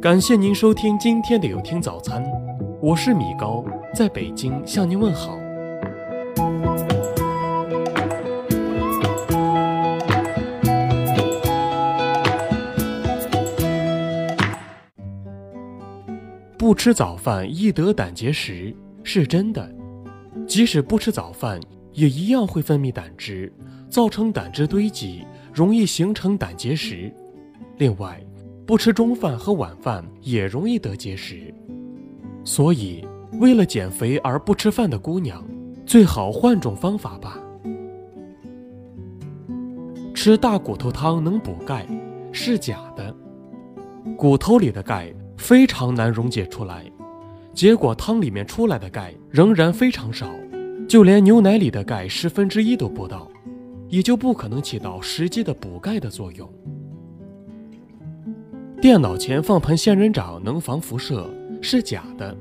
感谢您收听今天的有听早餐，我是米高，在北京向您问好。不吃早饭易得胆结石是真的，即使不吃早饭，也一样会分泌胆汁，造成胆汁堆积，容易形成胆结石。另外，不吃中饭和晚饭也容易得结石，所以为了减肥而不吃饭的姑娘，最好换种方法吧。吃大骨头汤能补钙是假的，骨头里的钙非常难溶解出来，结果汤里面出来的钙仍然非常少，就连牛奶里的钙十分之一都不到，也就不可能起到实际的补钙的作用。电脑前放盆仙人掌能防辐射是假的。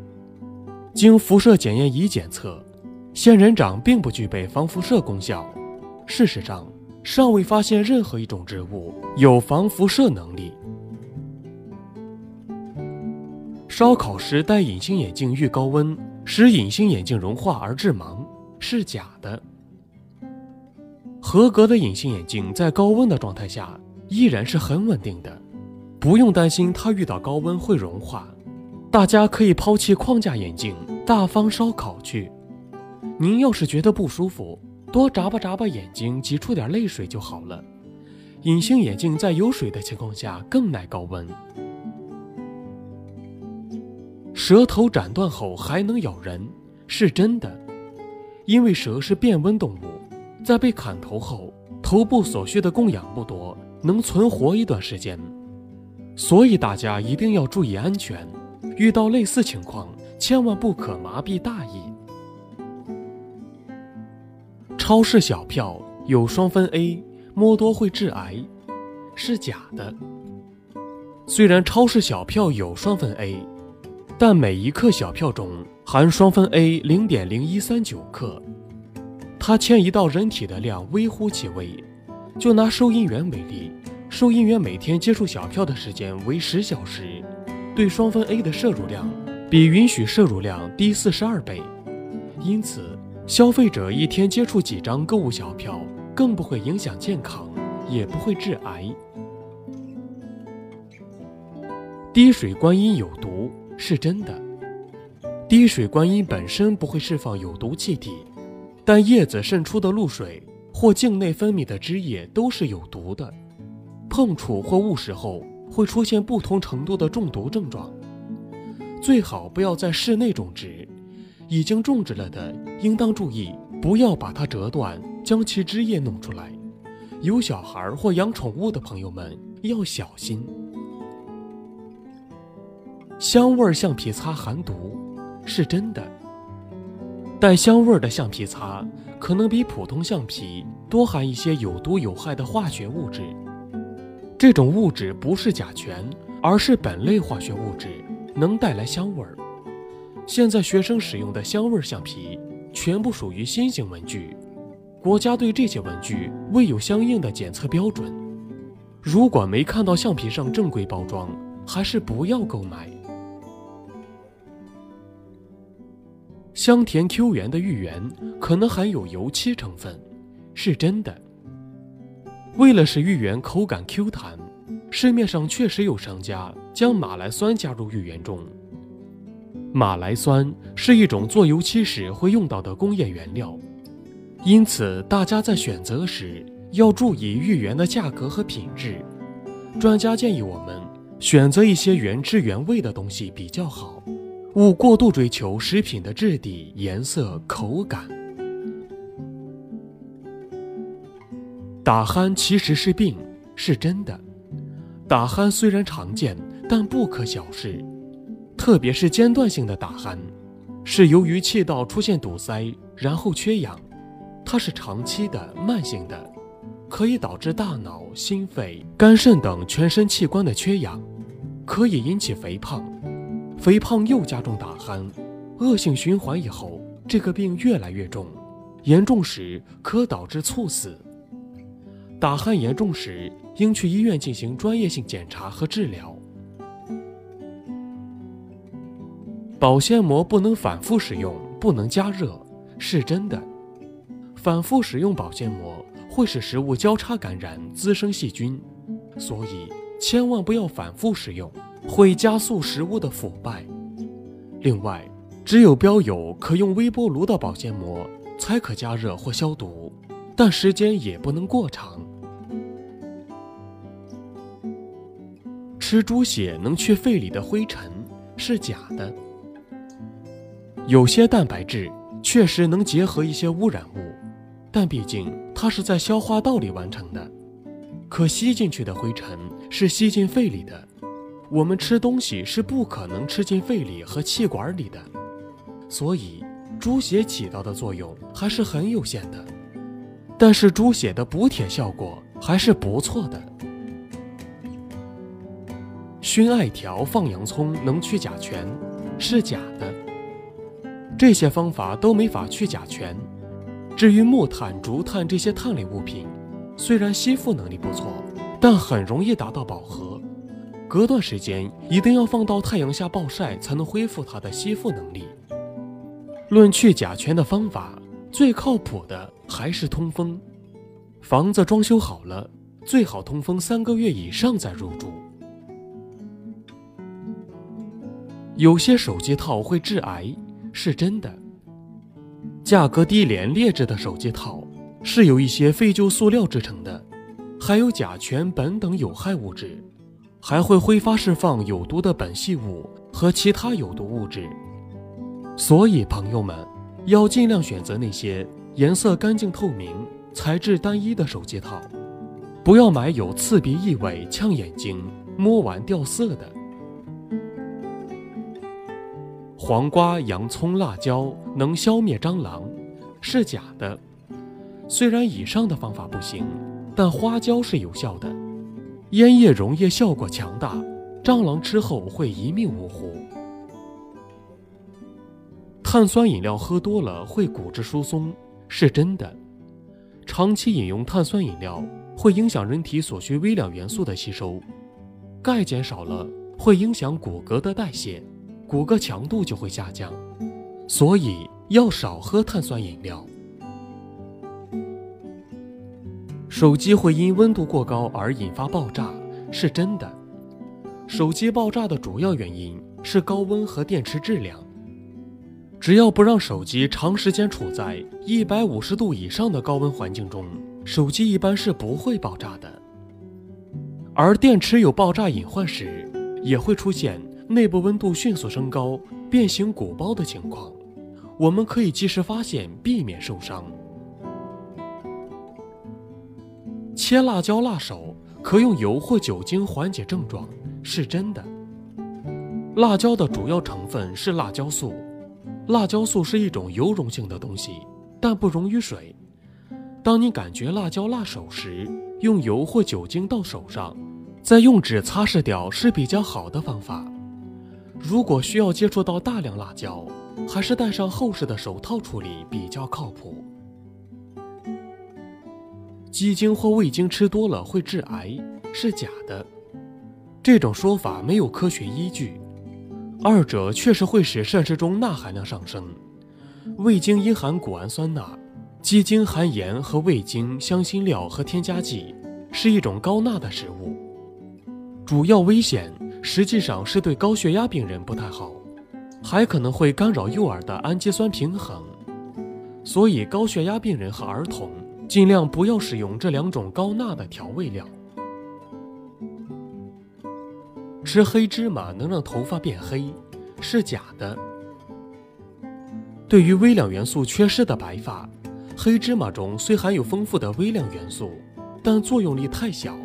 经辐射检验仪检测，仙人掌并不具备防辐射功效。事实上，尚未发现任何一种植物有防辐射能力。烧烤时戴隐形眼镜遇高温，使隐形眼镜融化而致盲是假的。合格的隐形眼镜在高温的状态下依然是很稳定的。不用担心它遇到高温会融化，大家可以抛弃框架眼镜，大方烧烤去。您要是觉得不舒服，多眨巴眨巴眼睛，挤出点泪水就好了。隐形眼镜在有水的情况下更耐高温。舌头斩断后还能咬人是真的，因为蛇是变温动物，在被砍头后，头部所需的供氧不多，能存活一段时间。所以大家一定要注意安全，遇到类似情况，千万不可麻痹大意。超市小票有双酚 A，摸多会致癌，是假的。虽然超市小票有双酚 A，但每一克小票中含双酚 A 零点零一三九克，它迁移到人体的量微乎其微。就拿收银员为例。收银员每天接触小票的时间为十小时，对双酚 A 的摄入量比允许摄入量低四十二倍。因此，消费者一天接触几张购物小票，更不会影响健康，也不会致癌。滴水观音有毒是真的，滴水观音本身不会释放有毒气体，但叶子渗出的露水或茎内分泌的汁液都是有毒的。碰触或误食后会出现不同程度的中毒症状，最好不要在室内种植。已经种植了的，应当注意不要把它折断，将其汁液弄出来。有小孩或养宠物的朋友们要小心。香味橡皮擦含毒是真的，带香味的橡皮擦可能比普通橡皮多含一些有毒有害的化学物质。这种物质不是甲醛，而是苯类化学物质，能带来香味儿。现在学生使用的香味橡皮全部属于新型文具，国家对这些文具未有相应的检测标准。如果没看到橡皮上正规包装，还是不要购买。香甜 Q 圆的芋圆可能含有油漆成分，是真的。为了使芋圆口感 Q 弹，市面上确实有商家将马来酸加入芋圆中。马来酸是一种做油漆时会用到的工业原料，因此大家在选择时要注意芋圆的价格和品质。专家建议我们选择一些原汁原味的东西比较好，勿过度追求食品的质地、颜色、口感。打鼾其实是病，是真的。打鼾虽然常见，但不可小视，特别是间断性的打鼾，是由于气道出现堵塞，然后缺氧。它是长期的、慢性的，可以导致大脑、心肺、肝肾等全身器官的缺氧，可以引起肥胖。肥胖又加重打鼾，恶性循环以后，这个病越来越重，严重时可导致猝死。打鼾严重时，应去医院进行专业性检查和治疗。保鲜膜不能反复使用，不能加热，是真的。反复使用保鲜膜会使食物交叉感染，滋生细菌，所以千万不要反复使用，会加速食物的腐败。另外，只有标有可用微波炉的保鲜膜才可加热或消毒，但时间也不能过长。吃猪血能去肺里的灰尘是假的。有些蛋白质确实能结合一些污染物，但毕竟它是在消化道里完成的，可吸进去的灰尘是吸进肺里的。我们吃东西是不可能吃进肺里和气管里的，所以猪血起到的作用还是很有限的。但是猪血的补铁效果还是不错的。熏艾条、放洋葱能去甲醛，是假的。这些方法都没法去甲醛。至于木炭、竹炭这些碳类物品，虽然吸附能力不错，但很容易达到饱和。隔段时间一定要放到太阳下暴晒，才能恢复它的吸附能力。论去甲醛的方法，最靠谱的还是通风。房子装修好了，最好通风三个月以上再入住。有些手机套会致癌，是真的。价格低廉劣质的手机套是由一些废旧塑料制成的，含有甲醛、苯等有害物质，还会挥发释放有毒的苯系物和其他有毒物质。所以，朋友们要尽量选择那些颜色干净透明、材质单一的手机套，不要买有刺鼻异味、呛眼睛、摸完掉色的。黄瓜、洋葱、辣椒能消灭蟑螂，是假的。虽然以上的方法不行，但花椒是有效的。烟叶溶液效果强大，蟑螂吃后会一命呜呼。碳酸饮料喝多了会骨质疏松，是真的。长期饮用碳酸饮料会影响人体所需微量元素的吸收，钙减少了会影响骨骼的代谢。骨骼强度就会下降，所以要少喝碳酸饮料。手机会因温度过高而引发爆炸，是真的。手机爆炸的主要原因是高温和电池质量。只要不让手机长时间处在一百五十度以上的高温环境中，手机一般是不会爆炸的。而电池有爆炸隐患时，也会出现。内部温度迅速升高，变形鼓包的情况，我们可以及时发现，避免受伤。切辣椒辣手可用油或酒精缓解症状，是真的。辣椒的主要成分是辣椒素，辣椒素是一种油溶性的东西，但不溶于水。当你感觉辣椒辣手时，用油或酒精到手上，再用纸擦拭掉是比较好的方法。如果需要接触到大量辣椒，还是戴上厚实的手套处理比较靠谱。鸡精或味精吃多了会致癌，是假的。这种说法没有科学依据。二者确实会使膳食中钠含量上升。味精因含谷氨酸钠，鸡精含盐和味精、香辛料和添加剂，是一种高钠的食物。主要危险。实际上是对高血压病人不太好，还可能会干扰幼儿的氨基酸平衡，所以高血压病人和儿童尽量不要使用这两种高钠的调味料。吃黑芝麻能让头发变黑，是假的。对于微量元素缺失的白发，黑芝麻中虽含有丰富的微量元素，但作用力太小，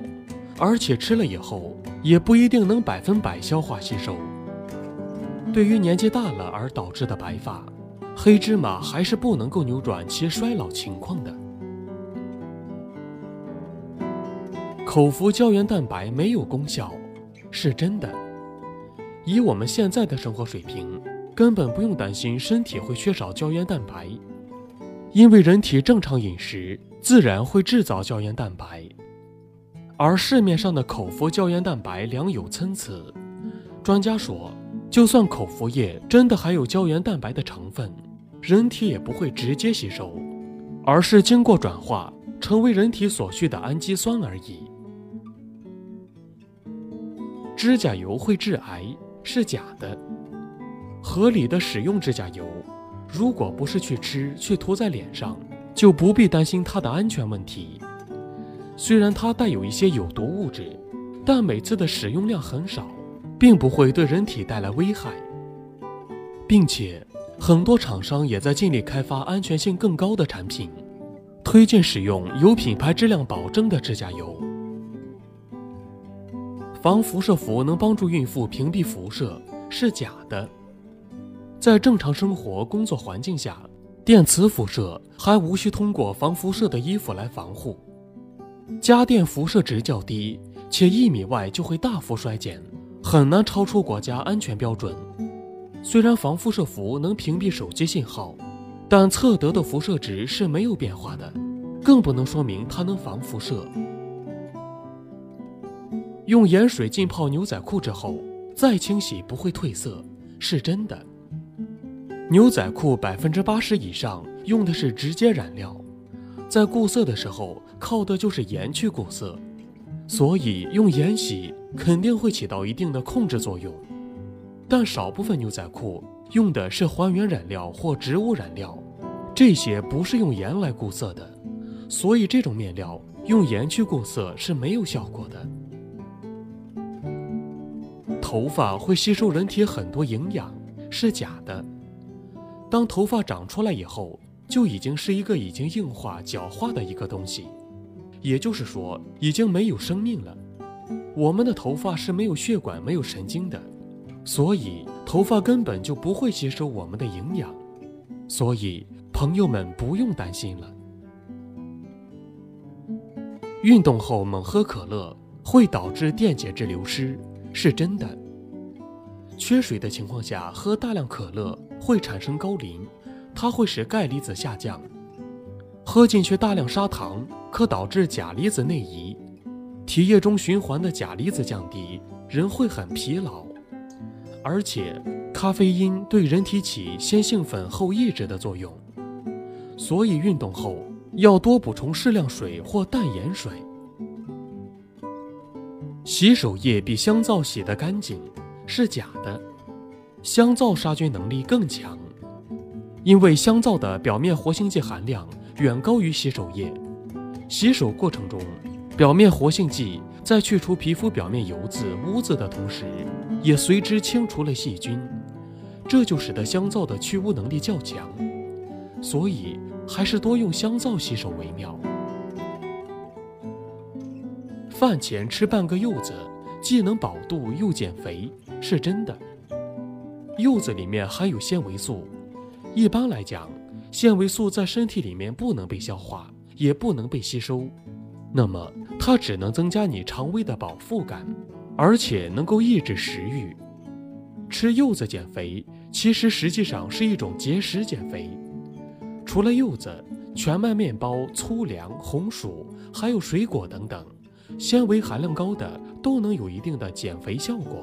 而且吃了以后。也不一定能百分百消化吸收。对于年纪大了而导致的白发，黑芝麻还是不能够扭转其衰老情况的。口服胶原蛋白没有功效，是真的。以我们现在的生活水平，根本不用担心身体会缺少胶原蛋白，因为人体正常饮食自然会制造胶原蛋白。而市面上的口服胶原蛋白良莠参差，专家说，就算口服液真的含有胶原蛋白的成分，人体也不会直接吸收，而是经过转化成为人体所需的氨基酸而已。指甲油会致癌是假的，合理的使用指甲油，如果不是去吃去涂在脸上，就不必担心它的安全问题。虽然它带有一些有毒物质，但每次的使用量很少。并不会对人体带来危害，并且很多厂商也在尽力开发安全性更高的产品，推荐使用有品牌质量保证的指甲油。防辐射服能帮助孕妇屏蔽辐射是假的，在正常生活工作环境下，电磁辐射还无需通过防辐射的衣服来防护。家电辐射值较低，且一米外就会大幅衰减。很难超出国家安全标准。虽然防辐射服能屏蔽手机信号，但测得的辐射值是没有变化的，更不能说明它能防辐射。用盐水浸泡牛仔裤之后再清洗不会褪色，是真的。牛仔裤百分之八十以上用的是直接染料，在固色的时候靠的就是盐去固色。所以用盐洗肯定会起到一定的控制作用，但少部分牛仔裤用的是还原染料或植物染料，这些不是用盐来固色的，所以这种面料用盐去固色是没有效果的。头发会吸收人体很多营养是假的，当头发长出来以后，就已经是一个已经硬化角化的一个东西。也就是说，已经没有生命了。我们的头发是没有血管、没有神经的，所以头发根本就不会吸收我们的营养。所以，朋友们不用担心了。运动后猛喝可乐会导致电解质流失，是真的。缺水的情况下喝大量可乐会产生高磷，它会使钙离子下降。喝进去大量砂糖。可导致钾离子内移，体液中循环的钾离子降低，人会很疲劳。而且，咖啡因对人体起先兴奋后抑制的作用，所以运动后要多补充适量水或淡盐水。洗手液比香皂洗得干净是假的，香皂杀菌能力更强，因为香皂的表面活性剂含量远高于洗手液。洗手过程中，表面活性剂在去除皮肤表面油渍、污渍的同时，也随之清除了细菌，这就使得香皂的去污能力较强。所以，还是多用香皂洗手为妙。饭前吃半个柚子，既能饱肚又减肥，是真的。柚子里面含有纤维素，一般来讲，纤维素在身体里面不能被消化。也不能被吸收，那么它只能增加你肠胃的饱腹感，而且能够抑制食欲。吃柚子减肥，其实实际上是一种节食减肥。除了柚子，全麦面包、粗粮、红薯，还有水果等等，纤维含量高的都能有一定的减肥效果。